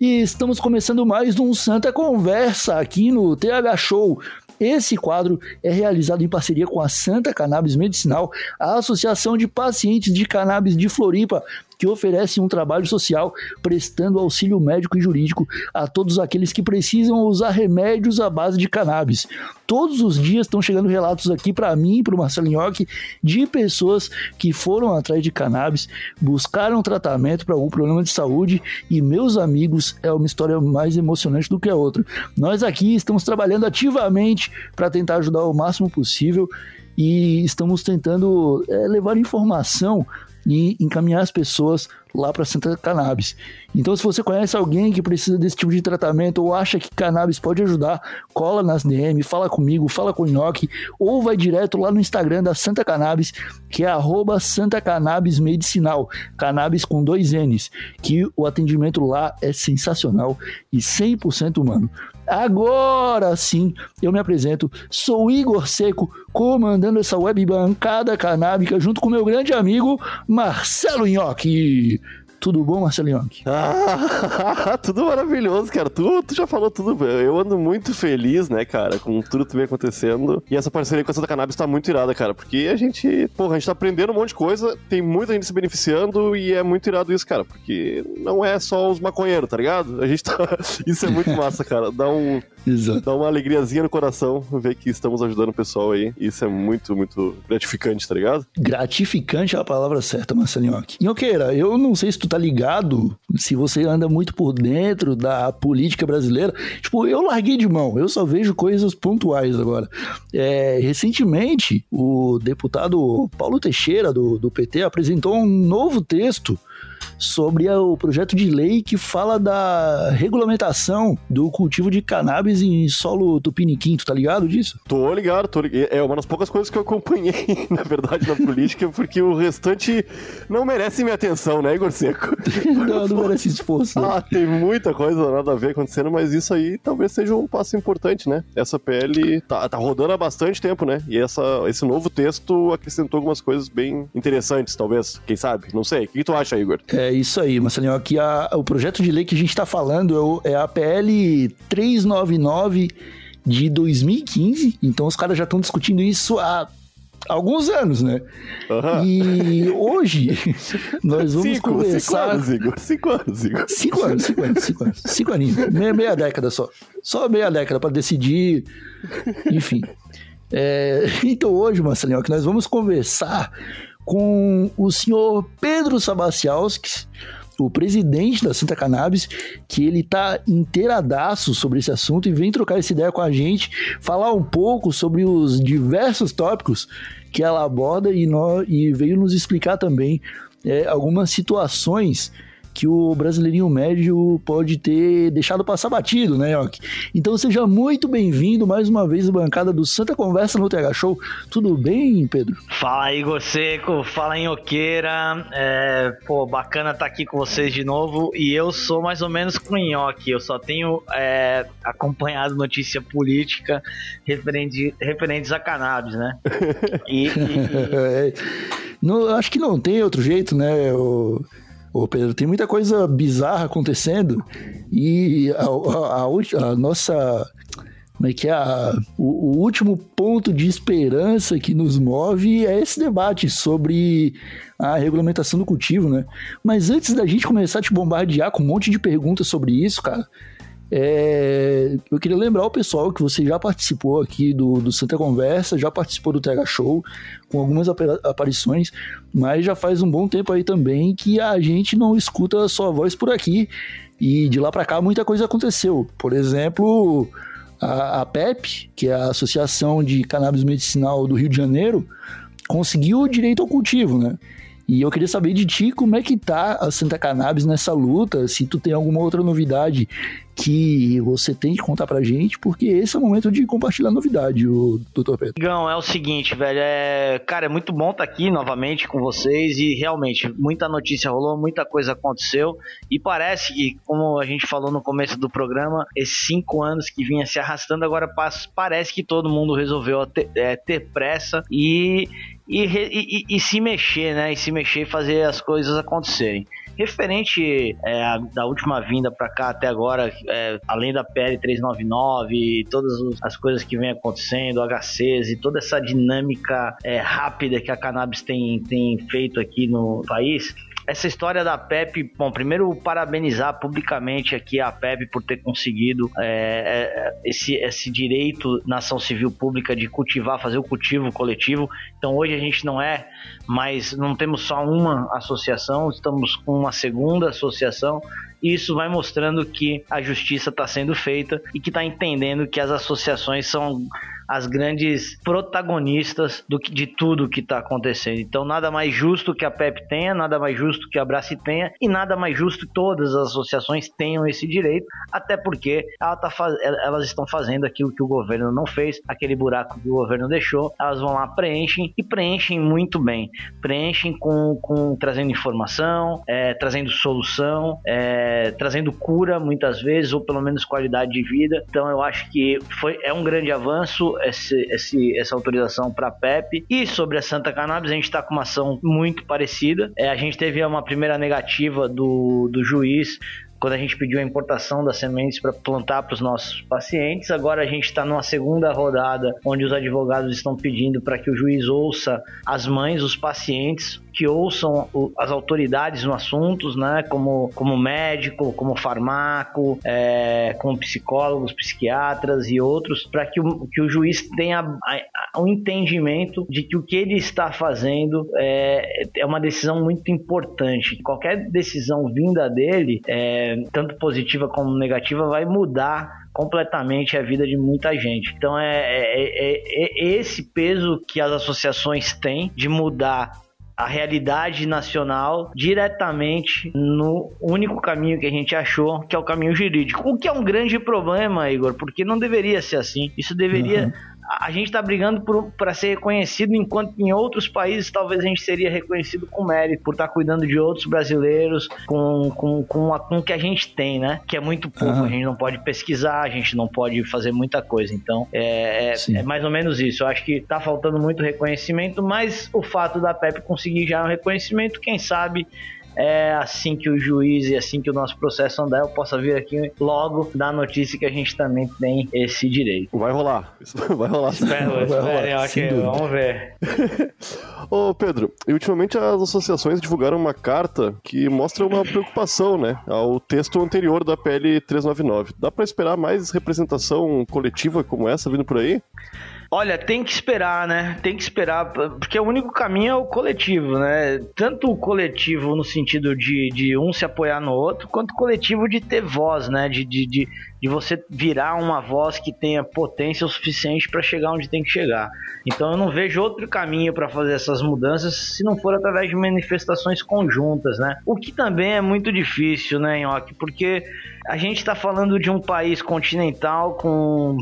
E estamos começando mais um Santa Conversa aqui no TH Show. Esse quadro é realizado em parceria com a Santa Cannabis Medicinal, a Associação de Pacientes de Cannabis de Floripa, que oferece um trabalho social prestando auxílio médico e jurídico a todos aqueles que precisam usar remédios à base de cannabis. Todos os dias estão chegando relatos aqui para mim, para o Marcelo Nhoque, de pessoas que foram atrás de cannabis, buscaram tratamento para algum problema de saúde e, meus amigos, é uma história mais emocionante do que a outra. Nós aqui estamos trabalhando ativamente para tentar ajudar o máximo possível e estamos tentando é, levar informação e encaminhar as pessoas lá para Santa Cannabis. Então, se você conhece alguém que precisa desse tipo de tratamento ou acha que cannabis pode ajudar, cola nas DM, fala comigo, fala com o Nhoque, ou vai direto lá no Instagram da Santa Cannabis, que é arroba Santa Cannabis Medicinal, cannabis com dois N's, que o atendimento lá é sensacional e 100% humano. Agora sim, eu me apresento. Sou Igor Seco, comandando essa web bancada canábica junto com meu grande amigo Marcelo Nhoque. Tudo bom, Marcelo Yonk? Ah, tudo maravilhoso, cara. Tu, tu já falou tudo. Eu ando muito feliz, né, cara, com tudo que vem acontecendo. E essa parceria com a Santa Cannabis tá muito irada, cara. Porque a gente, porra, a gente tá aprendendo um monte de coisa, tem muita gente se beneficiando e é muito irado isso, cara. Porque não é só os maconheiros, tá ligado? A gente tá. Isso é muito massa, cara. Dá um. Exato. Dá uma alegriazinha no coração ver que estamos ajudando o pessoal aí. Isso é muito, muito gratificante, tá ligado? Gratificante é a palavra certa, Marcelo Nhoque. Nhoqueira, eu não sei se tu tá ligado, se você anda muito por dentro da política brasileira, tipo, eu larguei de mão, eu só vejo coisas pontuais agora. É, recentemente, o deputado Paulo Teixeira, do, do PT, apresentou um novo texto sobre o projeto de lei que fala da regulamentação do cultivo de cannabis em solo tupiniquim, tu tá ligado disso? Tô ligado, tô ligado. É uma das poucas coisas que eu acompanhei, na verdade, na política, porque o restante não merece minha atenção, né, Igor Seco? não, não merece esforço. Ah, tem muita coisa nada a ver acontecendo, mas isso aí talvez seja um passo importante, né? Essa PL tá, tá rodando há bastante tempo, né? E essa, esse novo texto acrescentou algumas coisas bem interessantes, talvez. Quem sabe? Não sei. O que tu acha, Igor? É isso aí, Marcelinho. Aqui a, o projeto de lei que a gente está falando é, é a PL 399 de 2015. Então os caras já estão discutindo isso há alguns anos, né? Uhum. E hoje nós vamos cinco, conversar. Cinco anos, Igor. Cinco anos, Igor. Cinco anos, cinco anos, cinco anos. Cinco aninhos. Meia, meia década só. Só meia década para decidir. Enfim. É, então hoje, Marcelinho, que nós vamos conversar com o senhor Pedro Sabacialski, o presidente da Santa Cannabis, que ele tá inteiradaço sobre esse assunto e vem trocar essa ideia com a gente, falar um pouco sobre os diversos tópicos que ela aborda e, nós, e veio nos explicar também é, algumas situações que o brasileirinho médio pode ter deixado passar batido, né, Yoki? Então seja muito bem-vindo mais uma vez à bancada do Santa Conversa no TH Show. Tudo bem, Pedro? Fala, Igor Seco. Fala, Inhoqueira. É, pô, bacana estar tá aqui com vocês de novo. E eu sou mais ou menos com Nhoque. Eu só tenho é, acompanhado notícia política referente, referentes a cannabis, né? E, e, não, acho que não tem outro jeito, né? Ô Pedro, tem muita coisa bizarra acontecendo e a, a, a, a nossa. Como é que é? O, o, último ponto de esperança que nos move é esse debate sobre a regulamentação do cultivo, né? Mas antes da gente começar a te bombardear com um monte de perguntas sobre isso, cara, é, eu queria lembrar o pessoal que você já participou aqui do, do Santa Conversa, já participou do Tega Show, com algumas aparições, mas já faz um bom tempo aí também que a gente não escuta a sua voz por aqui. E de lá para cá muita coisa aconteceu. Por exemplo, a, a PEP, que é a Associação de Cannabis Medicinal do Rio de Janeiro, conseguiu o direito ao cultivo, né? E eu queria saber de ti como é que tá a Santa Cannabis nessa luta, se tu tem alguma outra novidade que você tem que contar pra gente, porque esse é o momento de compartilhar novidade, o doutor Pedro. Gão, é o seguinte, velho, é... cara, é muito bom estar tá aqui novamente com vocês e realmente muita notícia rolou, muita coisa aconteceu e parece que, como a gente falou no começo do programa, esses cinco anos que vinha se arrastando, agora parece que todo mundo resolveu ter, é, ter pressa e e, e, e, se mexer, né? E se mexer e fazer as coisas acontecerem. Referente é, a, da última vinda para cá até agora, é, além da PL 399 e todas as coisas que vem acontecendo, HCs e toda essa dinâmica é, rápida que a cannabis tem, tem feito aqui no país, essa história da PEP, bom, primeiro parabenizar publicamente aqui a PEP por ter conseguido é, é, esse, esse direito na ação civil pública de cultivar, fazer o cultivo coletivo. Então hoje a gente não é mais, não temos só uma associação, estamos com uma segunda associação e isso vai mostrando que a justiça está sendo feita e que está entendendo que as associações são as grandes protagonistas do de tudo que está acontecendo. Então, nada mais justo que a PEP tenha, nada mais justo que a Brace tenha e nada mais justo que todas as associações tenham esse direito, até porque ela tá faz... elas estão fazendo aquilo que o governo não fez, aquele buraco que o governo deixou, elas vão lá, preenchem e preenchem muito bem. Preenchem com, com trazendo informação, é, trazendo solução, é, trazendo cura muitas vezes, ou pelo menos qualidade de vida. Então eu acho que foi, é um grande avanço esse, esse, essa autorização para a PEP. E sobre a Santa Cannabis, a gente está com uma ação muito parecida. É, a gente teve uma primeira negativa do, do juiz quando a gente pediu a importação das sementes para plantar para os nossos pacientes. Agora a gente está numa segunda rodada onde os advogados estão pedindo para que o juiz ouça as mães, os pacientes, que ouçam as autoridades no assunto, né, como, como médico, como farmaco, é, como psicólogos, psiquiatras e outros, para que o, que o juiz tenha o um entendimento de que o que ele está fazendo é, é uma decisão muito importante. Qualquer decisão vinda dele, é, tanto positiva como negativa, vai mudar completamente a vida de muita gente. Então é, é, é, é, esse peso que as associações têm de mudar a realidade nacional diretamente no único caminho que a gente achou, que é o caminho jurídico. O que é um grande problema, Igor, porque não deveria ser assim. Isso deveria uhum a gente está brigando para ser reconhecido, enquanto em outros países talvez a gente seria reconhecido com mérito, por estar tá cuidando de outros brasileiros com, com, com, a, com o que a gente tem, né? Que é muito pouco, a gente não pode pesquisar, a gente não pode fazer muita coisa. Então, é, é, é, mais ou menos isso. Eu acho que está faltando muito reconhecimento, mas o fato da PEP conseguir já um reconhecimento, quem sabe é assim que o juiz e assim que o nosso processo andar, eu possa vir aqui logo dar a notícia que a gente também tem esse direito. Vai rolar. Vai rolar. Espero, vai rolar. Ok, vamos ver. Ô Pedro, e ultimamente as associações divulgaram uma carta que mostra uma preocupação, né, ao texto anterior da PL 399. Dá para esperar mais representação coletiva como essa vindo por aí? Olha, tem que esperar, né? Tem que esperar, porque o único caminho é o coletivo, né? Tanto o coletivo no sentido de, de um se apoiar no outro, quanto o coletivo de ter voz, né? De, de, de, de você virar uma voz que tenha potência o suficiente para chegar onde tem que chegar. Então eu não vejo outro caminho para fazer essas mudanças se não for através de manifestações conjuntas, né? O que também é muito difícil, né, Nhoque? Porque a gente está falando de um país continental com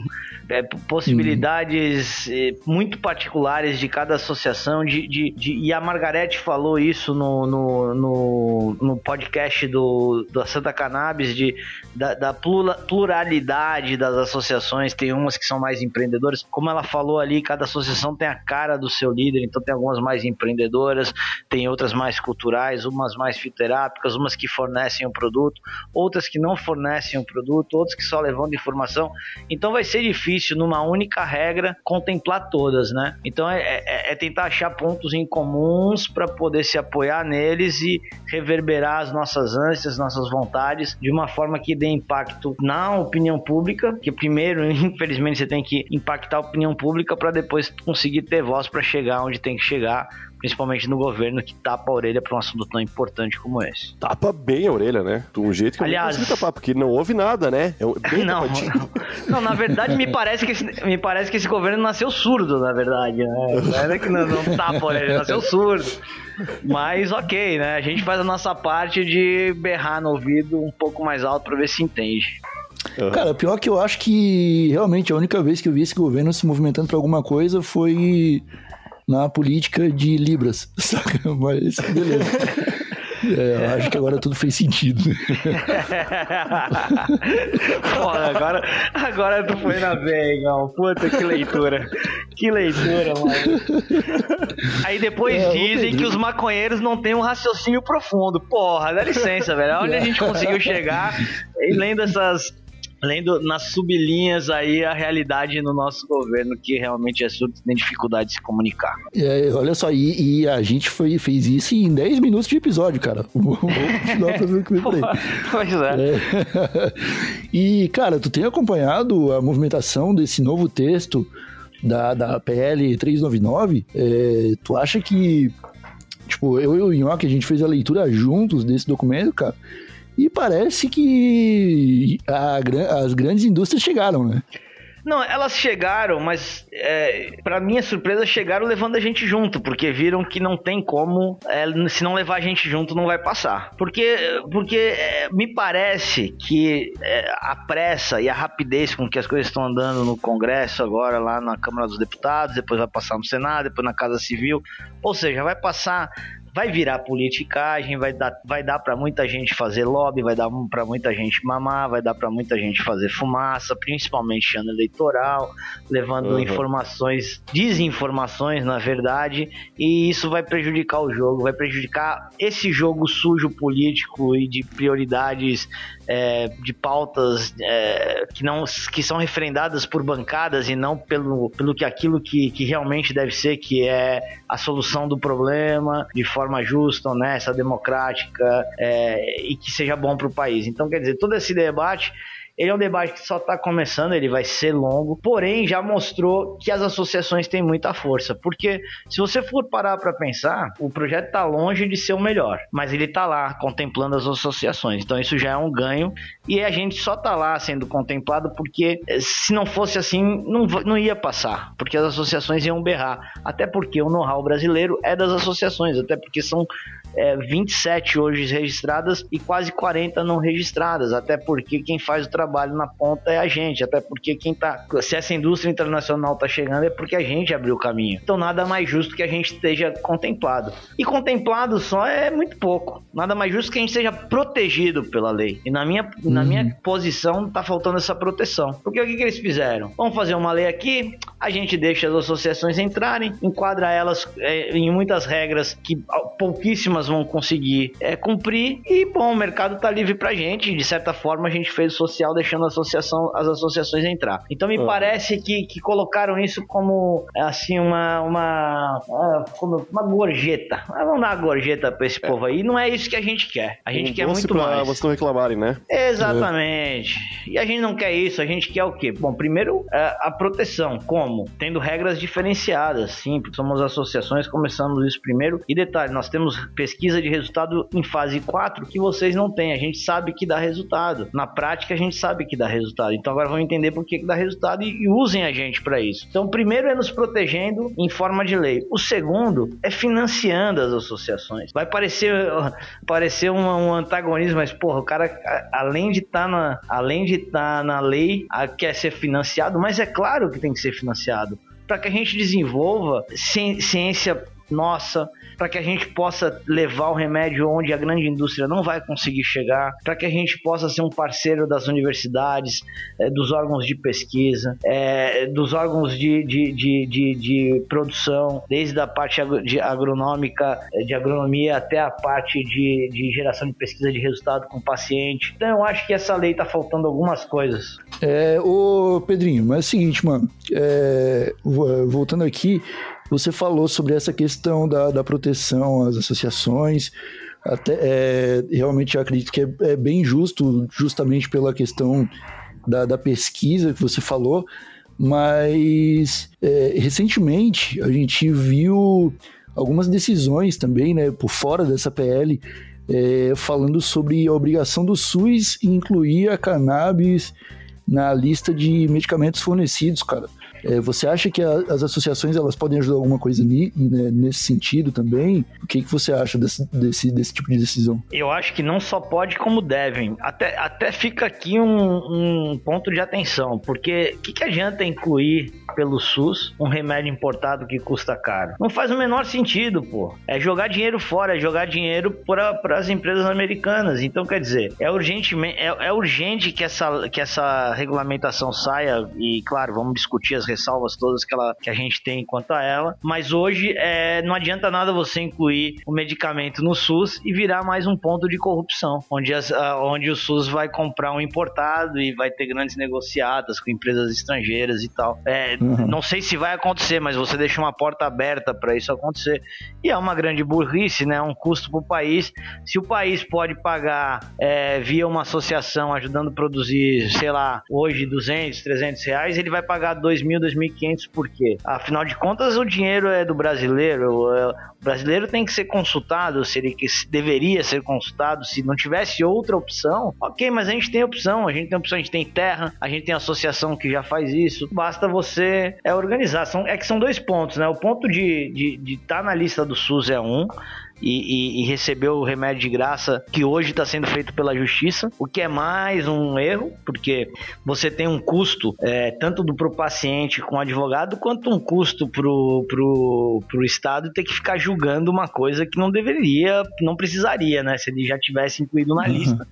é, possibilidades é, muito particulares de cada associação. De, de, de, e a Margarete falou isso no, no, no, no podcast do, da Santa Cannabis, de, da, da, pluralidade das associações. Tem umas que são mais empreendedoras. Como ela falou ali, cada associação tem a cara do seu líder, então tem algumas mais empreendedoras, tem outras mais culturais, umas mais fitoterápicas, umas que fornecem o produto, outras que não fornecem o produto, outras que só levam de informação. Então vai ser difícil difícil numa única regra contemplar todas, né? Então é, é, é tentar achar pontos em comuns para poder se apoiar neles e reverberar as nossas ânsias, nossas vontades de uma forma que dê impacto na opinião pública, que primeiro, infelizmente, você tem que impactar a opinião pública para depois conseguir ter voz para chegar onde tem que chegar principalmente no governo que tapa a orelha para um assunto tão importante como esse. Tapa bem a orelha, né? De um jeito que Aliás, eu não tapar, porque não houve nada, né? É bem não, não, não, na verdade me parece, que esse, me parece que esse governo nasceu surdo, na verdade, né? Não é que não, não tapa a orelha, nasceu surdo. Mas ok, né? A gente faz a nossa parte de berrar no ouvido um pouco mais alto para ver se entende. Uhum. Cara, pior que eu acho que realmente a única vez que eu vi esse governo se movimentando para alguma coisa foi na política de Libras, saca? Mas beleza. É, eu acho que agora tudo fez sentido. Porra, agora, agora tu foi na veia, Puta, que leitura. Que leitura, mano. Aí depois é, dizem que os maconheiros não têm um raciocínio profundo. Porra, dá licença, velho. Onde a gente conseguiu chegar lendo essas lendo nas sublinhas aí a realidade no nosso governo, que realmente é surdo, tem dificuldade de se comunicar. É, olha só, e, e, a gente foi, fez isso em 10 minutos de episódio, cara. Vou continuar ver o que aí. Pois é. é. E, cara, tu tem acompanhado a movimentação desse novo texto da, da PL 399? É, tu acha que, tipo, eu e o Nhoque, a gente fez a leitura juntos desse documento, cara, e parece que a, as grandes indústrias chegaram, né? Não, elas chegaram, mas é, para minha surpresa chegaram levando a gente junto, porque viram que não tem como, é, se não levar a gente junto não vai passar. Porque, porque é, me parece que é, a pressa e a rapidez com que as coisas estão andando no Congresso agora, lá na Câmara dos Deputados, depois vai passar no Senado, depois na Casa Civil, ou seja, vai passar vai virar politicagem, vai dar, vai dar para muita gente fazer lobby, vai dar para muita gente mamar, vai dar para muita gente fazer fumaça, principalmente ano eleitoral, levando uhum. informações, desinformações, na verdade, e isso vai prejudicar o jogo, vai prejudicar esse jogo sujo político e de prioridades é, de pautas é, que não que são referendadas por bancadas e não pelo, pelo que aquilo que, que realmente deve ser, que é a solução do problema de forma justa, honesta, democrática é, e que seja bom para o país. Então, quer dizer, todo esse debate ele é um debate que só está começando, ele vai ser longo, porém já mostrou que as associações têm muita força. Porque se você for parar para pensar, o projeto está longe de ser o melhor, mas ele está lá contemplando as associações. Então isso já é um ganho e a gente só está lá sendo contemplado porque eh, se não fosse assim, não, não ia passar, porque as associações iam berrar. Até porque o know-how brasileiro é das associações, até porque são é, 27 hoje registradas e quase 40 não registradas, até porque quem faz o trabalho na ponta é a gente, até porque quem tá. Se essa indústria internacional tá chegando é porque a gente abriu o caminho. Então nada mais justo que a gente esteja contemplado. E contemplado só é muito pouco. Nada mais justo que a gente seja protegido pela lei. E na minha, uhum. na minha posição tá faltando essa proteção. Porque o que, que eles fizeram? Vamos fazer uma lei aqui, a gente deixa as associações entrarem, enquadra elas é, em muitas regras que pouquíssimas vão conseguir é, cumprir. E bom, o mercado tá livre pra gente. De certa forma, a gente fez o social deixando a associação, as associações entrar. Então me uhum. parece que, que colocaram isso como assim uma uma como uma gorjeta. Ah, vamos dar uma gorjeta para esse é. povo aí. Não é isso que a gente quer. A gente um quer muito pra mais. vocês não reclamarem, né? Exatamente. É. E a gente não quer isso. A gente quer o quê? Bom, primeiro é, a proteção. Como? Tendo regras diferenciadas. Sim, somos associações, começamos isso primeiro. E detalhe, nós temos pesquisa de resultado em fase 4 que vocês não têm. A gente sabe que dá resultado. Na prática, a gente sabe que dá resultado. Então agora vamos entender por que, que dá resultado e, e usem a gente para isso. Então, primeiro é nos protegendo em forma de lei. O segundo é financiando as associações. Vai parecer, parecer um, um antagonismo, mas porra, o cara além de estar tá na, além de tá na lei, quer ser financiado, mas é claro que tem que ser financiado para que a gente desenvolva ciência nossa, para que a gente possa levar o remédio onde a grande indústria não vai conseguir chegar, para que a gente possa ser um parceiro das universidades, é, dos órgãos de pesquisa, é, dos órgãos de, de, de, de, de produção, desde a parte de agronômica, eh, de agronomia até a parte de, de geração de pesquisa de resultado com o paciente. Então eu acho que essa lei está faltando algumas coisas. É, ô Pedrinho, mas é o seguinte, mano, é, voltando aqui, você falou sobre essa questão da, da proteção às associações. Até, é, realmente acredito que é, é, bem justo, justamente pela questão da, da pesquisa que você falou, mas é, recentemente a gente viu algumas decisões também, né, por fora dessa PL, é, falando sobre a obrigação do SUS incluir a cannabis na lista de medicamentos fornecidos, cara. É, você acha que a, as associações elas podem ajudar alguma coisa ni, né, nesse sentido também? O que, que você acha desse, desse, desse tipo de decisão? Eu acho que não só pode, como devem. Até, até fica aqui um, um ponto de atenção, porque o que, que adianta incluir pelo SUS um remédio importado que custa caro. Não faz o menor sentido, pô. É jogar dinheiro fora, é jogar dinheiro para as empresas americanas. Então, quer dizer, é urgente, é, é urgente que essa, que essa regulamentação saia e, claro, vamos discutir as ressalvas todas que, ela, que a gente tem quanto a ela, mas hoje é, não adianta nada você incluir o medicamento no SUS e virar mais um ponto de corrupção, onde, as, onde o SUS vai comprar um importado e vai ter grandes negociadas com empresas estrangeiras e tal. É, uhum. Não sei se vai acontecer, mas você deixa uma porta aberta para isso acontecer. E é uma grande burrice, né? Um custo para o país. Se o país pode pagar é, via uma associação ajudando a produzir, sei lá, hoje 200, 300 reais, ele vai pagar 2.000, 2.500 por quê? Afinal de contas, o dinheiro é do brasileiro. O brasileiro tem que ser consultado, se ele deveria ser consultado, se não tivesse outra opção. Ok, mas a gente tem opção, a gente tem opção, a gente tem terra, a gente tem associação que já faz isso. Basta você é, organizar. São, é que são dois pontos, né? O ponto de estar tá na lista do SUS é um, e, e, e recebeu o remédio de graça que hoje está sendo feito pela justiça, o que é mais um erro, porque você tem um custo é, tanto do pro paciente com o advogado, quanto um custo pro, pro, pro Estado ter que ficar julgando uma coisa que não deveria, não precisaria, né? Se ele já tivesse incluído na uhum. lista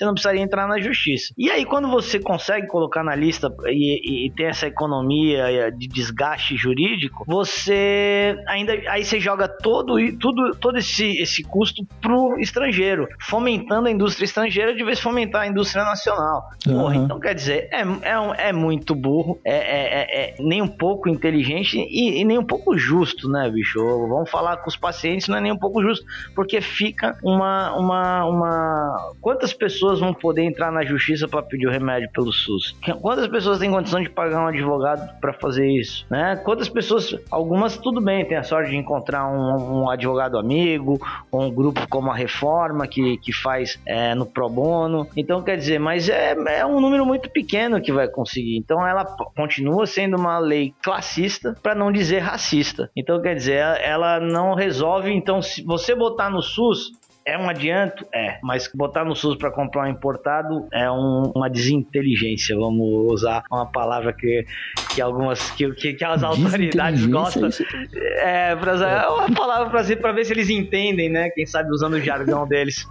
você não precisaria entrar na justiça. E aí, quando você consegue colocar na lista e, e, ter essa economia de desgaste jurídico, você ainda aí você joga todo, tudo, todo esse, esse custo pro estrangeiro, fomentando a indústria estrangeira de vez fomentar a indústria nacional. Uhum. Porra, então quer dizer, é, é, é muito burro, é, é, é, é nem um pouco inteligente e, e, nem um pouco justo, né, bicho? Vamos falar com os pacientes, não é nem um pouco justo, porque fica uma. uma, uma... Quantas pessoas pessoas vão poder entrar na justiça para pedir o remédio pelo SUS? Quantas pessoas têm condição de pagar um advogado para fazer isso? Né? Quantas pessoas, algumas tudo bem, tem a sorte de encontrar um, um advogado amigo, um grupo como a Reforma que, que faz é, no pro bono. Então, quer dizer, mas é, é um número muito pequeno que vai conseguir. Então, ela continua sendo uma lei classista, para não dizer racista. Então, quer dizer, ela não resolve. Então, se você botar no SUS, é um adianto? É. Mas botar no SUS para comprar um importado é um, uma desinteligência. Vamos usar uma palavra que, que algumas que, que, que as autoridades gostam. É, pra, é uma palavra para ver se eles entendem, né? Quem sabe usando o jargão deles.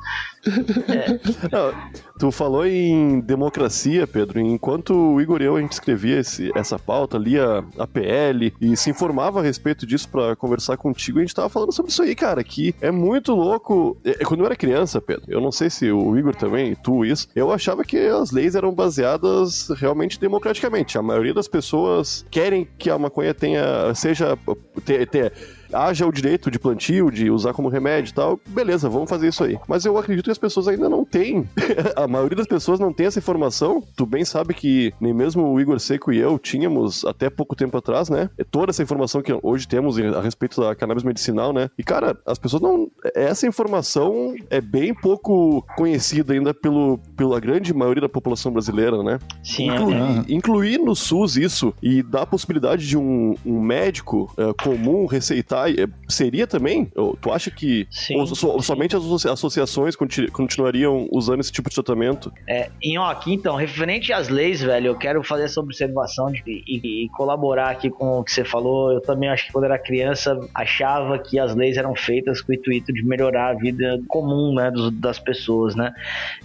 É. Não, tu falou em democracia, Pedro. Enquanto o Igor e eu a gente escrevia esse, essa pauta, lia a PL e se informava a respeito disso para conversar contigo, a gente tava falando sobre isso aí, cara, que é muito louco. É, é, quando eu era criança, Pedro, eu não sei se o Igor também, tu isso, eu achava que as leis eram baseadas realmente democraticamente. A maioria das pessoas querem que a maconha tenha, seja, ter, ter haja o direito de plantio, de usar como remédio e tal, beleza, vamos fazer isso aí. Mas eu acredito que as pessoas ainda não têm. a maioria das pessoas não tem essa informação. Tu bem sabe que nem mesmo o Igor Seco e eu tínhamos até pouco tempo atrás, né? É toda essa informação que hoje temos a respeito da cannabis medicinal, né? E cara, as pessoas não. Essa informação é bem pouco conhecida ainda pelo, pela grande maioria da população brasileira, né? Sim. Incluir, é. incluir no SUS isso e dar a possibilidade de um, um médico uh, comum receitar é, seria também? Tu acha que sim, ou, sim. somente as associações continuariam usando esse tipo de tratamento? É, Nhoque, então, referente às leis, velho, eu quero fazer essa observação de, e, e, colaborar aqui com o que você falou. Eu também acho que quando era criança achava que as leis eram feitas com o intuito de melhorar a vida comum, né, dos, das pessoas, né?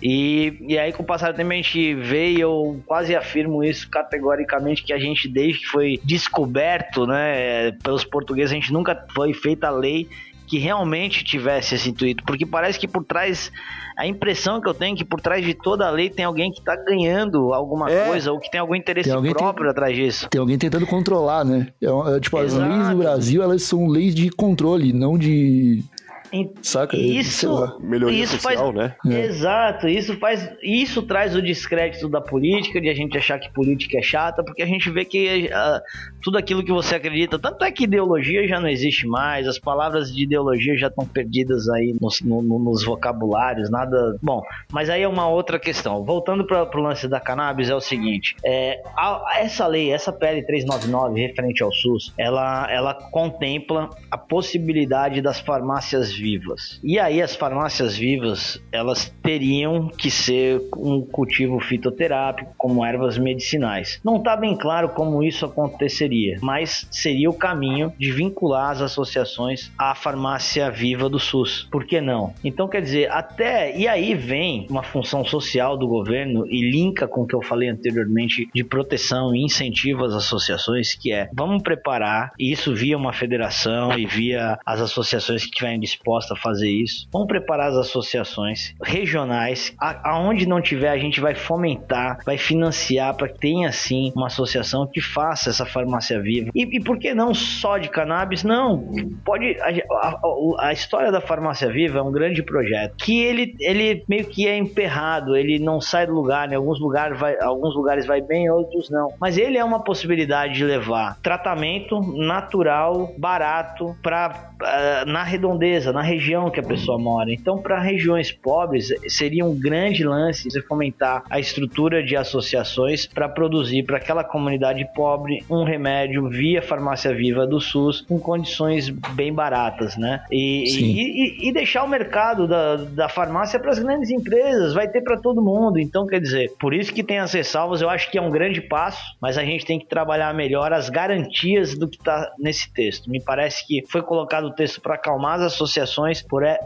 E, e aí, com o passar do tempo, a gente vê e eu quase afirmo isso categoricamente que a gente, desde que foi descoberto, né, pelos portugueses, a gente nunca foi feita a lei que realmente tivesse esse intuito, porque parece que por trás a impressão que eu tenho é que por trás de toda a lei tem alguém que está ganhando alguma é, coisa ou que tem algum interesse tem próprio tem, atrás disso. Tem alguém tentando controlar, né? É, é, tipo, Exato. as leis no Brasil, elas são leis de controle, não de Saca? Isso, melhoria isso social, faz, né? É. Exato, isso faz, isso traz o descrédito da política, de a gente achar que política é chata, porque a gente vê que uh, tudo aquilo que você acredita, tanto é que ideologia já não existe mais, as palavras de ideologia já estão perdidas aí nos, no, nos vocabulários, nada. Bom, mas aí é uma outra questão. Voltando para o lance da cannabis, é o seguinte: é, a, essa lei, essa PL 399 referente ao SUS, ela, ela contempla a possibilidade das farmácias vivas. E aí as farmácias vivas, elas teriam que ser um cultivo fitoterápico, como ervas medicinais. Não está bem claro como isso aconteceria, mas seria o caminho de vincular as associações à farmácia viva do SUS. Por que não? Então quer dizer, até e aí vem uma função social do governo e linka com o que eu falei anteriormente de proteção e incentivo às associações, que é vamos preparar isso via uma federação e via as associações que estiverem dispostas a fazer isso. Vamos preparar as associações regionais, aonde não tiver a gente vai fomentar, vai financiar para que tenha sim uma associação que faça essa farmácia viva. E, e por que não só de cannabis? Não, pode a, a, a história da farmácia viva é um grande projeto que ele ele meio que é emperrado, ele não sai do lugar, em alguns lugares vai, alguns lugares vai bem, outros não. Mas ele é uma possibilidade de levar tratamento natural, barato para uh, eh, na redondeza, na região que a pessoa mora. Então, para regiões pobres, seria um grande lance você fomentar a estrutura de associações para produzir para aquela comunidade pobre um remédio via farmácia viva do SUS com condições bem baratas, né? E, e, e, e deixar o mercado da, da farmácia para as grandes empresas, vai ter para todo mundo. Então, quer dizer, por isso que tem as ressalvas, eu acho que é um grande passo, mas a gente tem que trabalhar melhor as garantias do que está nesse texto. Me parece que foi colocado o texto para acalmar as associações,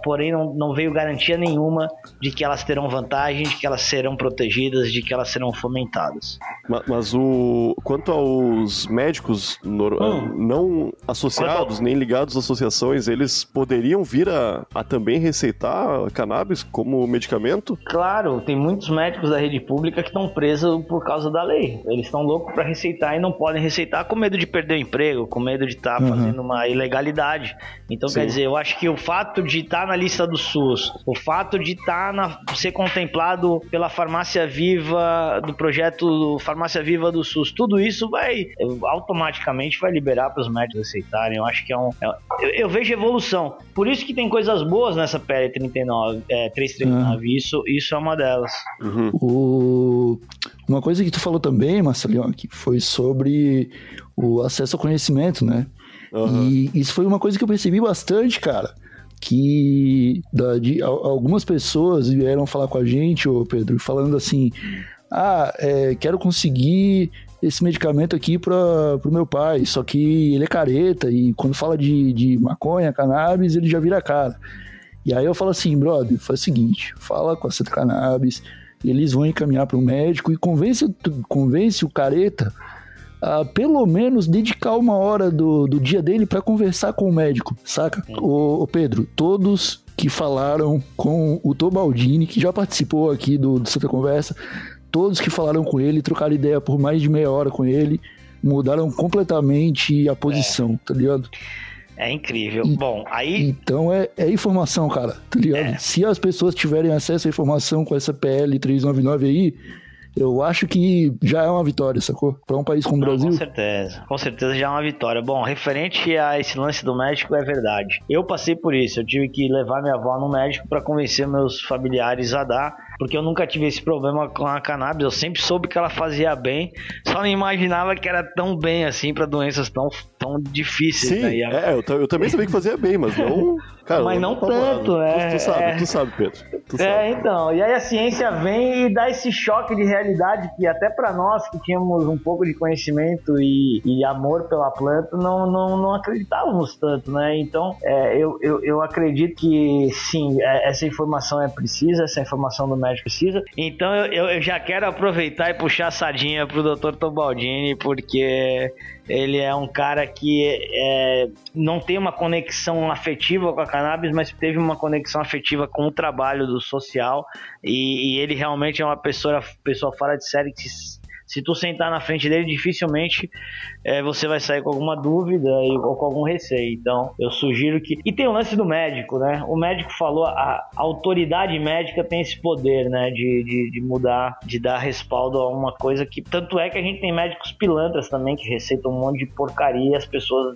porém não, não veio garantia nenhuma de que elas terão vantagem, de que elas serão protegidas, de que elas serão fomentadas. Mas, mas o quanto aos médicos no, hum. não associados nem ligados às associações, eles poderiam vir a, a também receitar cannabis como medicamento? Claro, tem muitos médicos da rede pública que estão presos por causa da lei. Eles estão loucos para receitar e não podem receitar com medo de perder o emprego, com medo de estar tá uhum. fazendo uma ilegalidade. Então, Sim. quer dizer, eu acho que o fato de estar tá na lista do SUS, o fato de estar tá na, ser contemplado pela farmácia viva, do projeto Farmácia Viva do SUS, tudo isso vai automaticamente vai liberar para os médicos aceitarem. Eu acho que é um. É, eu, eu, vejo evolução. Por isso que tem coisas boas nessa PL 39, é, 339. Uhum. Isso, isso é uma delas. Uhum. O... Uma coisa que tu falou também, Marcelinho, que foi sobre o acesso ao conhecimento, né? Uhum. E isso foi uma coisa que eu percebi bastante, cara. Que da, de, algumas pessoas vieram falar com a gente, ô Pedro, falando assim: ah, é, quero conseguir esse medicamento aqui para o meu pai, só que ele é careta e quando fala de, de maconha, cannabis, ele já vira cara. E aí eu falo assim, brother, faz o seguinte, fala com a Santa Cannabis, eles vão encaminhar para o médico e convence, convence o careta a pelo menos dedicar uma hora do, do dia dele para conversar com o médico, saca? Ô, ô, Pedro, todos que falaram com o Tobaldini, que já participou aqui do, do Santa Conversa, todos que falaram com ele, trocaram ideia por mais de meia hora com ele, mudaram completamente a posição, é. tá ligado? É incrível. E, Bom, aí. Então é, é informação, cara, tá ligado? É. Se as pessoas tiverem acesso à informação com essa PL 399 aí, eu acho que já é uma vitória, sacou? Para um país como o Brasil. Com certeza, com certeza já é uma vitória. Bom, referente a esse lance do médico, é verdade. Eu passei por isso, eu tive que levar minha avó no médico para convencer meus familiares a dar, porque eu nunca tive esse problema com a cannabis, eu sempre soube que ela fazia bem, só não imaginava que era tão bem assim para doenças tão, tão difíceis. Sim, né? é, eu, eu, também sabia que fazia bem, mas não. Cara, mas não, tanto, né? Tu, tu, sabe, é... tu sabe, Pedro. Tu é, sabe. então. E aí a ciência vem e dá esse choque de realidade que até para nós que tínhamos um pouco de conhecimento e, e amor pela planta, não, não, não acreditávamos tanto, né? Então, é, eu, eu, eu acredito que sim, é, essa informação é precisa, essa informação do médico precisa. Então, eu, eu já quero aproveitar e puxar a sardinha pro Dr. Tobaldini, porque ele é um cara que é, não tem uma conexão afetiva com a cannabis, mas teve uma conexão afetiva com o trabalho do social. E, e ele realmente é uma pessoa, pessoa fora de série que se, se tu sentar na frente dele, dificilmente é, você vai sair com alguma dúvida e, ou com algum receio. Então, eu sugiro que. E tem o lance do médico, né? O médico falou, a, a autoridade médica tem esse poder, né? De, de, de, mudar, de dar respaldo a uma coisa que. Tanto é que a gente tem médicos pilantras também que receitam um monte de porcaria e as pessoas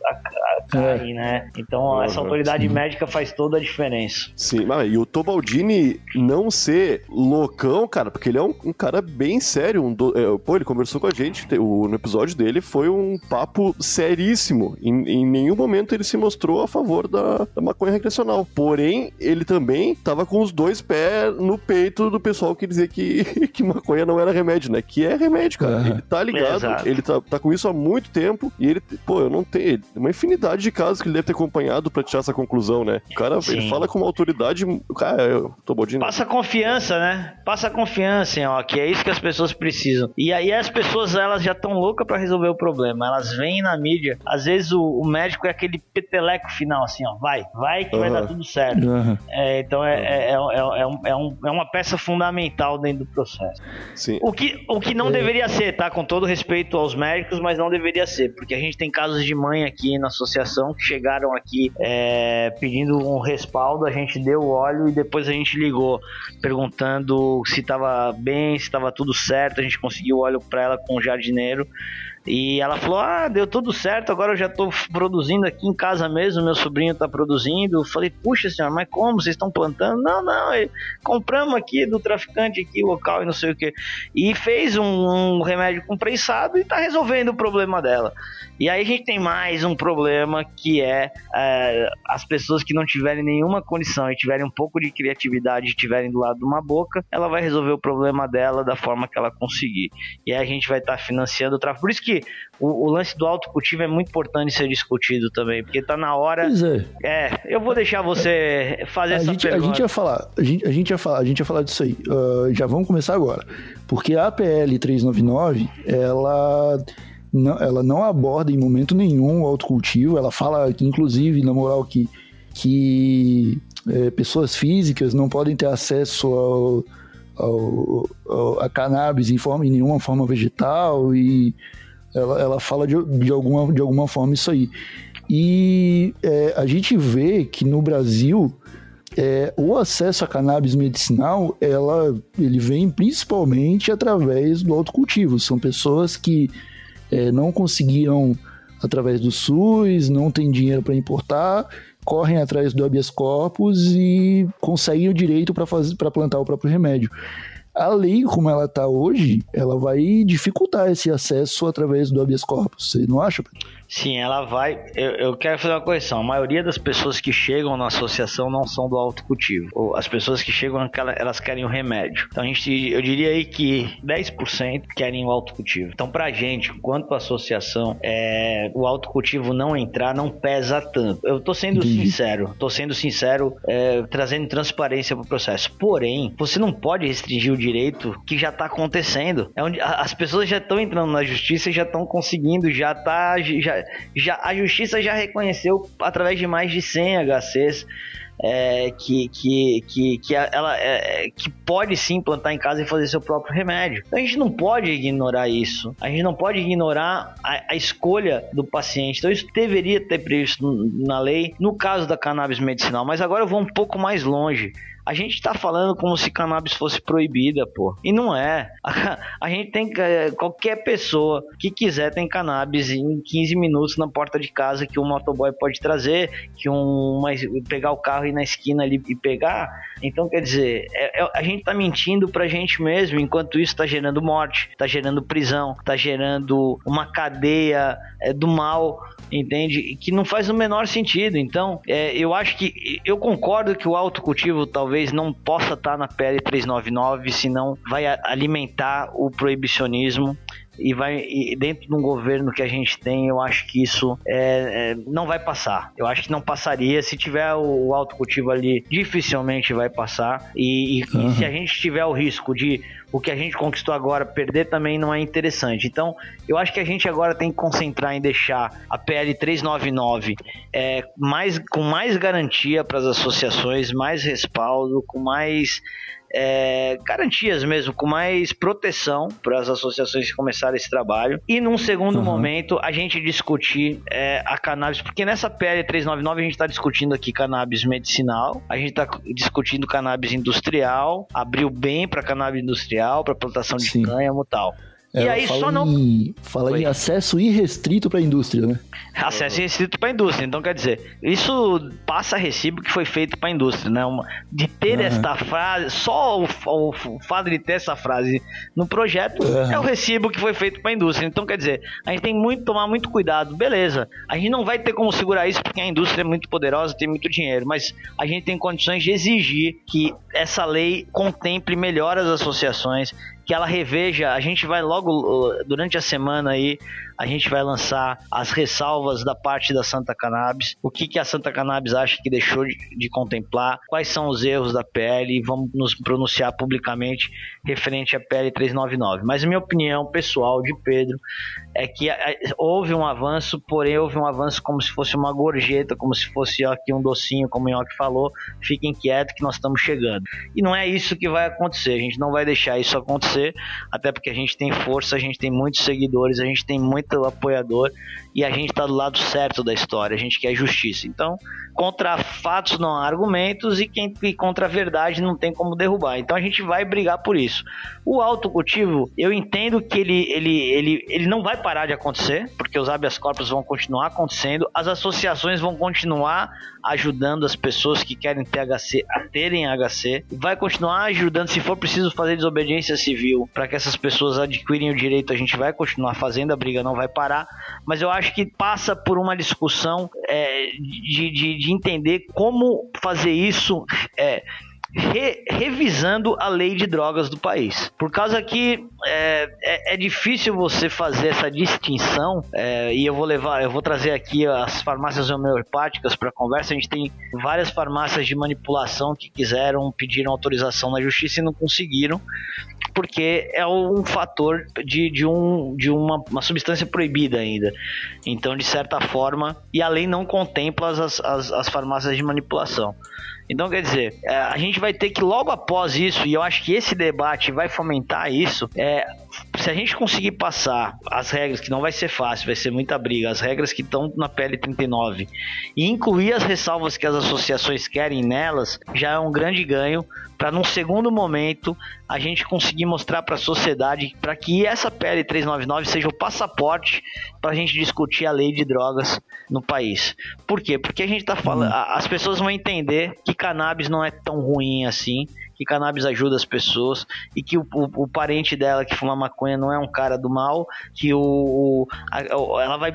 caem, é. né? Então, uhum, essa autoridade sim. médica faz toda a diferença. Sim, mas e o Tobaldini não ser loucão, cara, porque ele é um, um cara bem sério. Um do... É, pô, ele conversou com a gente, o, no episódio dele foi um papo seríssimo. Em, em nenhum momento ele se mostrou a favor da, da maconha recreacional. Porém, ele também tava com os dois pés no peito do pessoal que dizia que, que maconha não era remédio, né? Que é remédio, cara. Uhum. Ele tá ligado, Exato. ele tá, tá com isso há muito tempo e ele, pô, eu não tenho. Uma infinidade de casos que ele deve ter acompanhado pra tirar essa conclusão, né? O cara, Sim. ele fala com uma autoridade. Cara, eu tô bodinho. Passa confiança, né? Passa confiança, ó, que é isso que as pessoas precisam. E aí as pessoas, elas já estão loucas para resolver o problema. Elas vêm na mídia. Às vezes o, o, médico é aquele peteleco final, assim, ó. Vai, vai que uhum. vai dar tudo certo. Uhum. É, então é, é, é, é, um, é, um, é uma peça fundamental dentro do processo. Sim. O que, o que não é. deveria ser, tá? Com todo respeito aos médicos, mas não deveria ser. Porque a gente tem casos de mãe aqui na associação que chegaram aqui é, pedindo um respaldo, a gente deu o óleo e depois a gente ligou perguntando se estava bem, se estava tudo certo. A gente conseguiu o óleo para ela com o jardineiro. E ela falou: Ah, deu tudo certo, agora eu já tô produzindo aqui em casa mesmo, meu sobrinho tá produzindo. Eu falei: Puxa senhora, mas como? Vocês estão plantando? Não, não, compramos aqui do traficante aqui local e não sei o que. E fez um, um remédio compressado e tá resolvendo o problema dela. E aí a gente tem mais um problema que é, é as pessoas que não tiverem nenhuma condição e tiverem um pouco de criatividade e tiverem do lado de uma boca, ela vai resolver o problema dela da forma que ela conseguir. E aí a gente vai estar tá financiando o tráfico. Por isso que que o, o, lance do autocultivo é muito importante ser discutido também, porque tá na hora. Pois é. É, eu vou deixar você fazer a essa gente, pergunta. A gente ia falar, a gente, a gente ia falar, a gente ia falar disso aí. Uh, já vamos começar agora. Porque a APL 399, ela não, ela não aborda em momento nenhum o autocultivo, ela fala que, inclusive, na moral, que, que é, pessoas físicas não podem ter acesso ao, ao, ao, a cannabis em, forma, em nenhuma forma vegetal e ela, ela fala de, de, alguma, de alguma forma isso aí. E é, a gente vê que no Brasil é, o acesso a cannabis medicinal ela, ele vem principalmente através do autocultivo. São pessoas que é, não conseguiram através do SUS, não tem dinheiro para importar, correm atrás do habeas corpus e conseguem o direito para plantar o próprio remédio a lei, como ela está hoje, ela vai dificultar esse acesso através do habeas corpus. Você não acha? Sim, ela vai. Eu, eu, quero fazer uma correção. A maioria das pessoas que chegam na associação não são do autocultivo. As pessoas que chegam, elas querem o remédio. Então a gente, eu diria aí que 10% querem o autocultivo. Então, pra gente, quanto a associação, é, o autocultivo não entrar não pesa tanto. Eu tô sendo sincero, tô sendo sincero, é, trazendo transparência pro processo. Porém, você não pode restringir o direito que já tá acontecendo. É onde as pessoas já estão entrando na justiça e já estão conseguindo, já tá. Já, já, a justiça já reconheceu através de mais de 100 HCs é, que, que, que, que ela é, que pode sim plantar em casa e fazer seu próprio remédio. Então a gente não pode ignorar isso. A gente não pode ignorar a, a escolha do paciente. Então isso deveria ter previsto na lei no caso da cannabis medicinal. Mas agora eu vou um pouco mais longe. A gente tá falando como se cannabis fosse proibida, pô. E não é. A, gente tem. Qualquer pessoa que quiser tem cannabis em 15 minutos na porta de casa que um motoboy pode trazer, que um. Mas, pegar o carro e ir na esquina ali e pegar. Então, quer dizer, é, é, a gente tá mentindo pra gente mesmo, enquanto isso tá gerando morte, tá gerando prisão, tá gerando uma cadeia é, do mal entende? Que não faz o menor sentido. Então, é, eu acho que eu concordo que o autocultivo talvez não possa estar na PL 399, senão vai alimentar o proibicionismo e vai e dentro de um governo que a gente tem, eu acho que isso é, é, não vai passar. Eu acho que não passaria. Se tiver o, o autocultivo ali, dificilmente vai passar. E, e, uhum. e se a gente tiver o risco de o que a gente conquistou agora perder também não é interessante. Então, eu acho que a gente agora tem que concentrar em deixar a PL 399 é, mais, com mais garantia para as associações, mais respaldo, com mais é, garantias mesmo, com mais proteção para as associações que começarem esse trabalho. E num segundo uhum. momento, a gente discutir é, a cannabis, porque nessa PL 399 a gente está discutindo aqui cannabis medicinal, a gente está discutindo cannabis industrial, abriu bem para cannabis industrial, para plantação de Sim. cânhamo e tal. E aí só não. Em, fala em acesso irrestrito para a indústria, né? Acesso irrestrito para a indústria. Então, quer dizer, isso passa recibo que foi feito para a indústria, né? Uma, de ter uhum. esta frase, só o, o, o, fato de ter essa frase no projeto uhum. é o recibo que foi feito para a indústria. Então, quer dizer, a gente tem muito tomar muito cuidado. Beleza, a gente não vai ter como segurar isso porque a indústria é muito poderosa, tem muito dinheiro, mas a gente tem condições de exigir que essa lei contemple melhor as associações, que ela reveja. A gente vai logo durante a semana aí a gente vai lançar as ressalvas da parte da Santa Cannabis, o que, que a Santa Cannabis acha que deixou de, de contemplar, quais são os erros da PL? E vamos nos pronunciar publicamente referente à PL 399. Mas minha opinião pessoal de Pedro é que a, houve um avanço, porém houve um avanço como se fosse uma gorjeta, como se fosse aqui um docinho, como o Nhoque falou, fiquem quietos que nós estamos chegando. E não é isso que vai acontecer, a gente não vai deixar isso acontecer, até porque a gente tem força, a gente tem muitos seguidores, a gente tem muita pelo apoiador e a gente está do lado certo da história, a gente quer justiça. Então, contra fatos não há argumentos e quem e contra a verdade não tem como derrubar. Então a gente vai brigar por isso. O autocultivo, eu entendo que ele, ele, ele, ele não vai parar de acontecer, porque os habeas corpus vão continuar acontecendo, as associações vão continuar ajudando as pessoas que querem ter HC a terem HC, vai continuar ajudando, se for preciso fazer desobediência civil para que essas pessoas adquirem o direito, a gente vai continuar fazendo, a briga não vai parar, mas eu acho que passa por uma discussão é, de, de, de entender como fazer isso. É, Re, revisando a lei de drogas do país. Por causa que é, é, é difícil você fazer essa distinção, é, e eu vou levar, eu vou trazer aqui as farmácias homeopáticas para conversa. A gente tem várias farmácias de manipulação que quiseram, pediram autorização na justiça e não conseguiram, porque é um fator de, de, um, de uma, uma substância proibida ainda. Então, de certa forma, e a lei não contempla as, as, as farmácias de manipulação. Então, quer dizer, é, a gente vai ter que logo após isso, e eu acho que esse debate vai fomentar isso, é, se a gente conseguir passar as regras, que não vai ser fácil, vai ser muita briga, as regras que estão na PL 39 e incluir as ressalvas que as associações querem nelas, já é um grande ganho para num segundo momento a gente conseguir mostrar para a sociedade para que essa PL 399 seja o passaporte para a gente discutir a lei de drogas no país. Por quê? Porque a gente está falando, uhum. as pessoas vão entender que cannabis não é tão ruim assim que cannabis ajuda as pessoas e que o, o, o, parente dela que fuma maconha não é um cara do mal, que o, o a, ela vai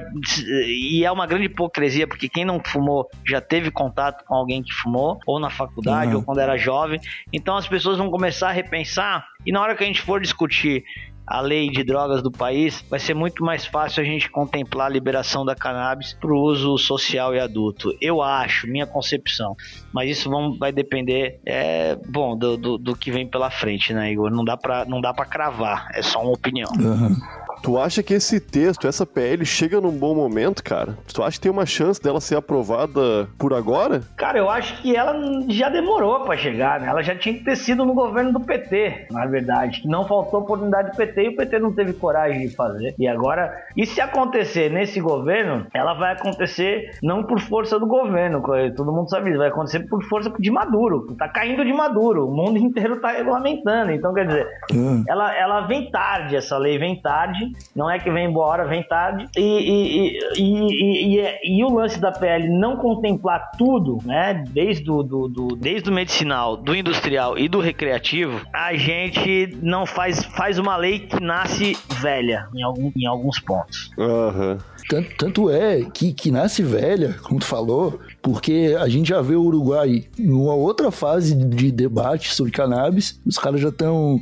e é uma grande hipocrisia porque quem não fumou já teve contato com alguém que fumou ou na faculdade uhum. ou quando era jovem, então as pessoas vão começar a repensar e na hora que a gente for discutir a lei de drogas do país, vai ser muito mais fácil a gente contemplar a liberação da cannabis para o uso social e adulto. Eu acho, minha concepção. Mas isso vai depender, é, bom, do, do, do, que vem pela frente, né, Igor? Não dá para não dá para cravar, é só uma opinião. Uhum. Tu acha que esse texto, essa PL, chega num bom momento, cara? Tu acha que tem uma chance dela ser aprovada por agora? Cara, eu acho que ela já demorou para chegar, né? Ela já tinha que ter sido no governo do PT, na verdade. Não faltou oportunidade do PT e o PT não teve coragem de fazer. E agora, e se acontecer nesse governo, ela vai acontecer não por força do governo, todo mundo sabe isso, vai acontecer por força de Maduro. Tá caindo de Maduro, o mundo inteiro tá regulamentando. Então, quer dizer, hum. ela, ela vem tarde, essa lei vem tarde não é que vem embora, vem tarde. E, e, e, e, o lance da PL não contemplar tudo, né? Desde o do, do, desde o medicinal, do industrial e do recreativo, a gente não faz, faz uma lei que nasce velha em, algum, em alguns pontos. Uhum. Tanto, tanto, é que, que nasce velha, como tu falou, porque a gente já vê o Uruguai numa outra fase de debate sobre cannabis, os caras já estão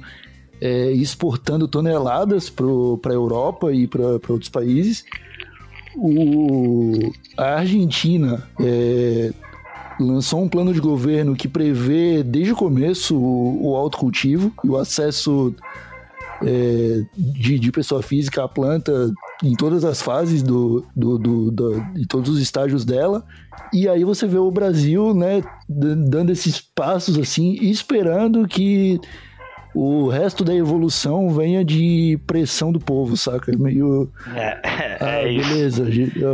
é, exportando toneladas para a Europa e para outros países. O, a Argentina é, lançou um plano de governo que prevê desde o começo o, o autocultivo e o acesso é, de, de, pessoa física à planta em todas as fases do, do, do, do, de todos os estágios dela. E aí você vê o Brasil, né, dando esses passos assim, esperando que o resto da evolução venha de pressão do povo, saca? É meio. É, é ah, beleza,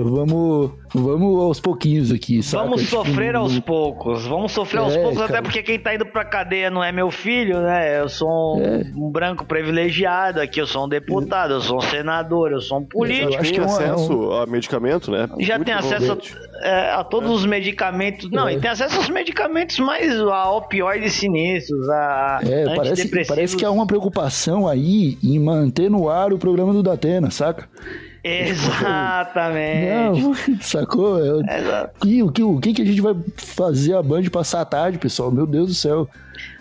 vamos, Vamos aos pouquinhos aqui, saca? Vamos Tipo, sofrer aos poucos. Vamos sofrer aos É, poucos, até cara. porque quem tá indo pra cadeia não é meu filho, né? Eu sou um, É. um branco privilegiado aqui, eu sou um deputado, eu sou um senador, eu sou um Eu político. acho que Tem é um- acesso a medicamento, né? Já Muito tem acesso a, é, a todos os medicamentos. Não, É. e tem acesso aos medicamentos mais a opioides sinistros, a É, parece, antidepressivos. parece que há uma preocupação aí em manter no ar o programa do Datena, saca? Exatamente. Não, sacou? É, Exato. e o, que, o que que a gente vai fazer a Band passar a tarde, pessoal? Meu Deus do céu.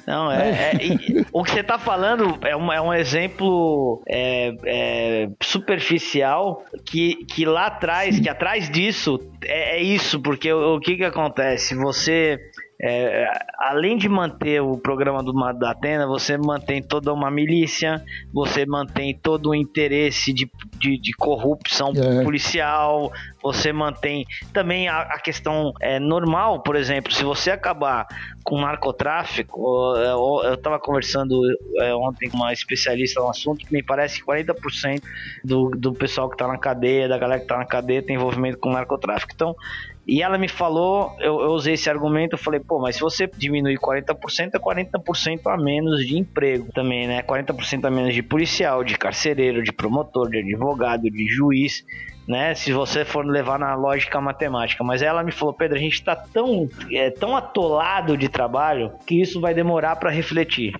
Não, é, é- e- o que você tá falando é um, é um exemplo é, é, superficial que, que lá atrás, que atrás disso é, é isso, porque o, o que que acontece? Você, é, além de manter o programa do Ma- da Atena, você mantém toda uma milícia, você mantém todo o interesse de, de, de corrupção É. policial, você mantém também a, a questão é, normal, por exemplo, se você acabar com narcotráfico, eu, eu tava conversando é, ontem com uma especialista no assunto que me parece que 40% do, do pessoal que tá na cadeia, da galera que tá na cadeia, tem envolvimento com narcotráfico. Então, e ela me falou, eu, eu usei esse argumento, eu falei, pô, mas se você diminuir 40%, é 40% a menos de emprego também, né? 40% a menos de policial, de carcereiro, de promotor, de advogado, de juiz, né? Se você for levar na lógica matemática. Mas ela me falou, Pedro, a gente tá tão, é, tão atolado de trabalho que isso vai demorar para refletir.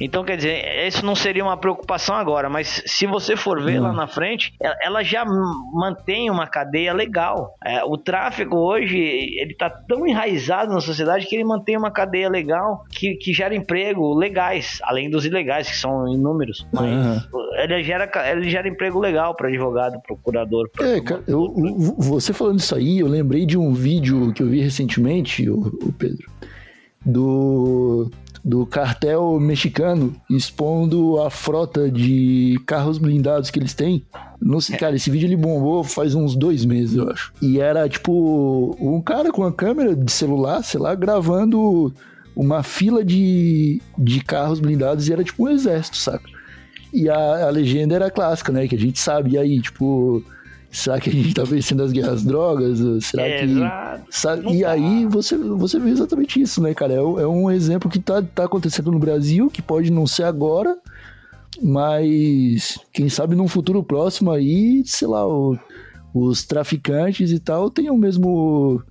Então, quer dizer, isso não seria uma preocupação agora, mas se você for ver lá na frente, ela- já mantém uma cadeia legal. É, o tráfego hoje, ele tá tão enraizado na sociedade que ele mantém uma cadeia legal que, que gera emprego legais, além dos ilegais, que são inúmeros. Mas Aham. ele, gera, ele gera emprego legal para advogado, procurador. pra É, cara, eu- o- você falando isso aí, eu lembrei de um vídeo que eu vi recentemente, o, Pedro, do, do cartel mexicano expondo a frota de carros blindados que eles têm. Não sei, cara, esse vídeo ele bombou faz uns dois meses, eu acho. E era tipo um cara com uma câmera de celular, sei lá, gravando uma fila de, de carros blindados e era tipo um exército, saca? E a, a legenda era clássica, né? Que a gente sabe. E aí, tipo, será que a gente tá vencendo as guerras drogas? Será que. Sabe? Não E aí você, você vê exatamente isso, né, cara? É, um- é um exemplo que tá, tá acontecendo no Brasil, que pode não ser agora, mas quem sabe num futuro próximo aí, sei lá, o- os traficantes e tal tem o mesmo.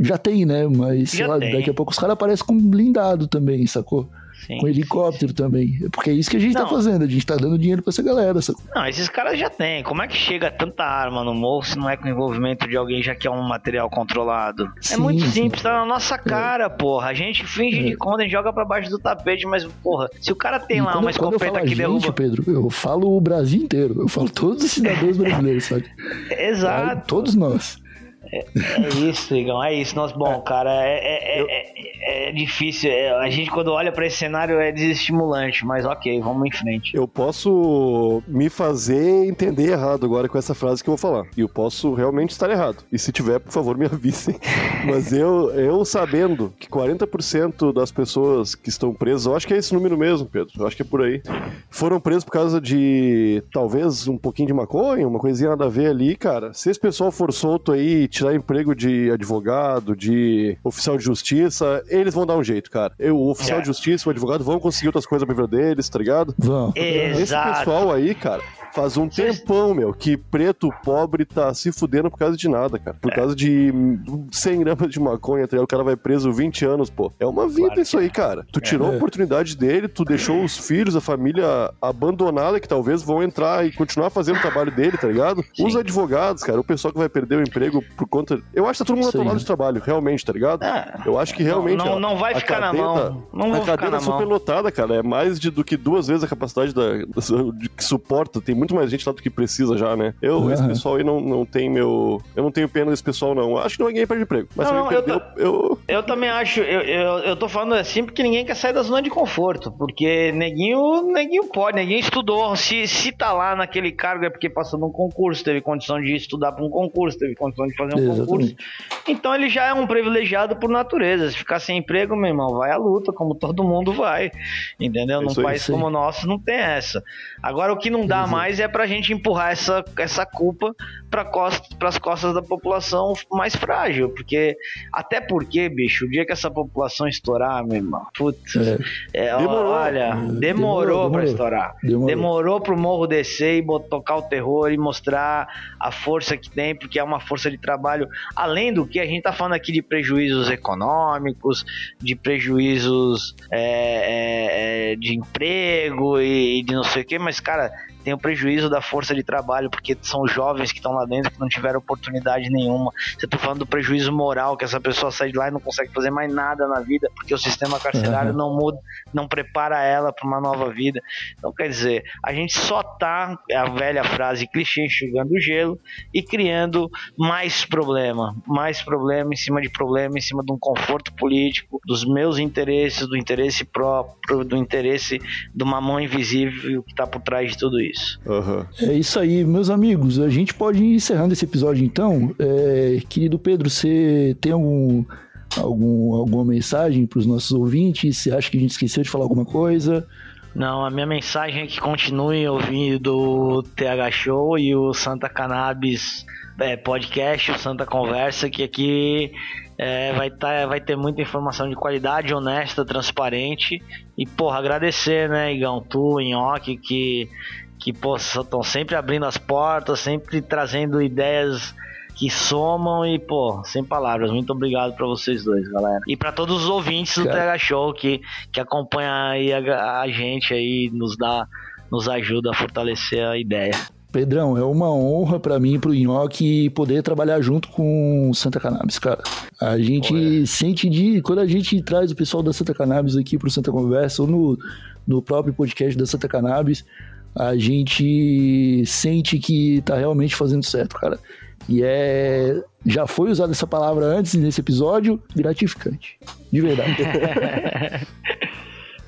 Já tem, né? Mas sei Já lá, tem. daqui a pouco os caras aparecem com blindado também, sacou? Sim. Com helicóptero também. É Porque é isso que a gente tá Não. fazendo, a gente tá dando dinheiro pra essa galera, sacou? Não, esses caras já têm. Como é que chega tanta arma no morro se não é com envolvimento de alguém já que é um material controlado? é Sim, muito sim. simples, tá na nossa cara, porra. A gente finge de conta, a gente joga pra baixo do tapete, mas, porra, se o cara tem E lá quando, uma quando eu escopeta que gente, derruba. Pedro, eu falo o Brasil inteiro. Eu falo todos os cidadãos brasileiros, sabe? Exato. Todos nós. É isso, Igão, é isso. Nossa, bom, cara, é, é, é- difícil. É, a gente, quando olha pra esse cenário, é desestimulante, mas ok, vamos em frente. Eu posso me fazer entender errado agora com essa frase que eu vou falar. E eu posso realmente estar errado. E se tiver, por favor, me avisem. Mas eu, eu sabendo que 40% das pessoas que estão presas, eu acho que é esse número mesmo, Pedro. Eu acho que é por aí. Foram presos por causa de talvez um pouquinho de maconha, uma coisinha nada a ver ali, cara. Se esse pessoal for solto aí tirar emprego de advogado, de oficial de justiça, eles vão dar um jeito, cara. Eu, o oficial É. de justiça, o advogado vão conseguir outras coisas pra vida deles, tá ligado? Vão. Esse Exato. pessoal aí, cara, faz um tempão, meu, que preto pobre tá se fudendo por causa de nada, cara. É. Por causa de hum, 100 gramas de maconha, tá ligado? o cara vai preso 20 anos, pô. É uma vida Claro isso aí, cara. Tu tirou a É. oportunidade dele, tu deixou os filhos, a família abandonada, que talvez vão entrar e continuar fazendo o trabalho dele, tá ligado? Sim. Os advogados, cara, o pessoal que vai perder o emprego por conta. Eu acho que tá todo mundo atolado né? de trabalho, realmente, tá ligado? É. Eu acho que realmente. não, ó, não vai a ficar na mão. não a vou ficar cadeia na tá mão. super lotada, cara. É mais de- do que duas vezes a capacidade da, da- de que suporta. Tem muito mais gente lá do que precisa já, né? Eu, Aham. esse pessoal aí não, não tem meu. Eu não tenho pena desse pessoal, não. Acho que ninguém perde emprego. Mas Não, não, eu eu. Eu também acho, eu, eu, eu tô falando assim porque ninguém quer sair da zona de conforto, porque neguinho, neguinho pode, neguinho estudou, se, se tá lá naquele cargo é porque passou num concurso, teve condição de estudar para um concurso, teve condição de fazer um Exatamente. concurso, então ele já é um privilegiado por natureza, se ficar sem emprego, meu irmão, vai à luta, como todo mundo vai, entendeu? É Num país como o nosso não tem essa. Agora o que não dá Exato. mais mas é pra gente empurrar essa, essa culpa para costa, as costas da população mais frágil, porque até porque, bicho, o dia que essa população estourar, meu irmão, putz, é. É, demorou. olha, demorou, demorou, para estourar. Demorou. demorou pro morro descer e tocar o terror e mostrar a força que tem, porque é uma força de trabalho, além do que a gente tá falando aqui de prejuízos econômicos, de prejuízos é, é, é de emprego e, e de não sei o que, mas cara, tem o prejuízo da força de trabalho, porque são jovens que estão lá dentro que não tiveram oportunidade nenhuma. Você tá falando do prejuízo moral, que essa pessoa sai de lá e não consegue fazer mais nada na vida, porque o sistema carcerário uhum. não muda, não prepara ela para uma nova vida. Então, quer dizer, a gente só tá, é a velha frase clichê, enxugando o gelo e criando mais problema, mais problema em cima de problema, em cima de um conforto político, dos meus interesses, do interesse próprio, do interesse de uma mão invisível que está por trás de tudo isso isso. Uhum. É isso aí, meus amigos. A gente pode ir encerrando esse episódio então. É, querido Pedro, você tem algum, algum, alguma mensagem para os nossos ouvintes? Você acha que a gente esqueceu de falar alguma coisa? Não, a minha mensagem é que continuem ouvindo o TH Show e o Santa Cannabis é, Podcast, o Santa Conversa, que aqui é, vai, tá, vai ter muita informação de qualidade, honesta, transparente. E, porra, agradecer, né, Igão, tu, Nhoque, que que estão sempre abrindo as portas, sempre trazendo ideias que somam e, pô, sem palavras. Muito obrigado para vocês dois, galera. E para todos os ouvintes do TH Show que, que acompanham aí a, a, gente aí, nos dá, nos ajuda a fortalecer a ideia. Pedrão, é uma honra para mim e pro Nhoque poder trabalhar junto com Santa Cannabis, cara. A gente é. sente de. Quando a gente traz o pessoal da Santa Cannabis aqui pro Santa Conversa, ou no, no próprio podcast da Santa Cannabis, a gente sente que tá realmente fazendo certo, cara. E é. Já foi usada essa palavra antes nesse episódio, gratificante. De verdade.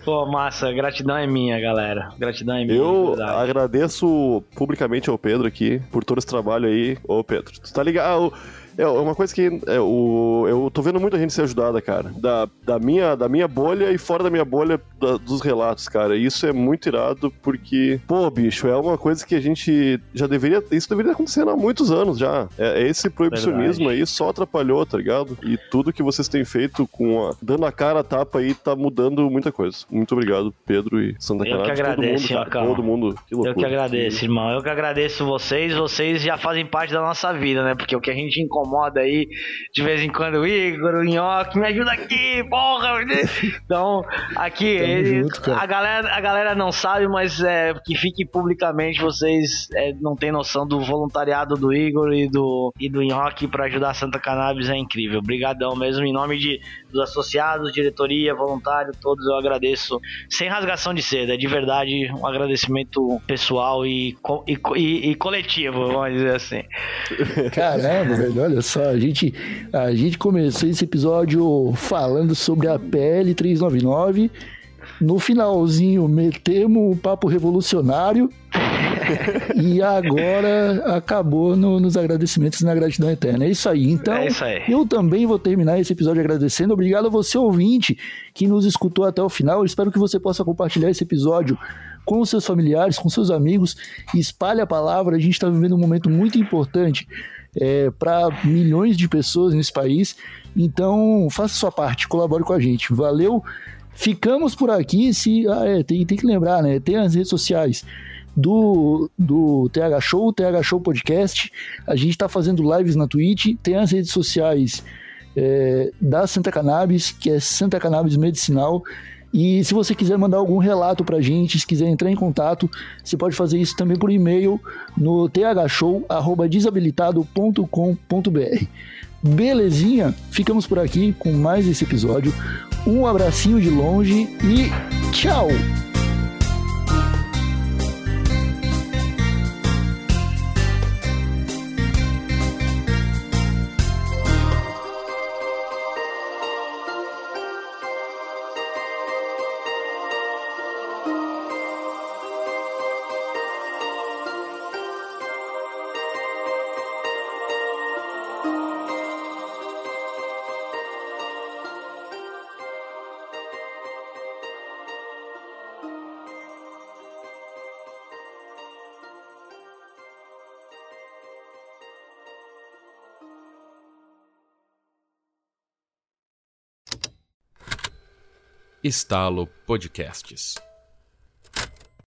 Pô, massa, gratidão é minha, galera. Gratidão é minha. Eu agradeço publicamente ao Pedro aqui por todo esse trabalho aí. Ô, Pedro, tu tá ligado? É uma coisa que é, o, eu tô vendo muita gente ser ajudada, cara. Da, da, minha, da minha bolha e fora da minha bolha da, dos relatos, cara. E isso é muito irado porque, pô, bicho, é uma coisa que a gente já deveria. Isso deveria acontecendo há muitos anos já. É, é esse proibicionismo Verdade. aí só atrapalhou, tá ligado? E tudo que vocês têm feito com a. dando a cara a tapa aí tá mudando muita coisa. Muito obrigado, Pedro e Santa Eu que agradeço, todo mundo, cara, todo mundo. Que loucura. Eu que agradeço, irmão. Eu que agradeço vocês. Vocês já fazem parte da nossa vida, né? Porque o que a gente encontra incomoda aí de vez em quando, o Igor, o Nhoque, me ajuda aqui, porra! Então, aqui, ele, junto, a, galera, a galera não sabe, mas é, que fique publicamente, vocês é, não têm noção do voluntariado do Igor e do, e do Nhoque para ajudar a Santa Cannabis, é incrível. Obrigadão mesmo, em nome de, dos associados, diretoria, voluntário, todos eu agradeço, sem rasgação de seda, é de verdade um agradecimento pessoal e, e, e, e coletivo, vamos dizer assim. Caramba, velho, olha só, a gente, a gente começou esse episódio falando sobre a PL 399. No finalzinho, metemos um papo revolucionário. e agora acabou no, nos agradecimentos na gratidão eterna. É isso aí. Então, é isso aí. eu também vou terminar esse episódio agradecendo. Obrigado a você, ouvinte, que nos escutou até o final. Eu espero que você possa compartilhar esse episódio com seus familiares, com seus amigos. Espalhe a palavra. A gente está vivendo um momento muito importante é, para milhões de pessoas nesse país. Então, faça sua parte, colabore com a gente. Valeu! Ficamos por aqui. Se, ah, é, tem, tem que lembrar, né? Tem as redes sociais do, do TH Show, TH Show Podcast. A gente está fazendo lives na Twitch. Tem as redes sociais é, da Santa Cannabis, que é Santa Cannabis Medicinal. E se você quiser mandar algum relato pra gente, se quiser entrar em contato, você pode fazer isso também por e-mail no thshow@desabilitado.com.br. Belezinha? Ficamos por aqui com mais esse episódio. Um abracinho de longe e tchau! Estalo Podcasts.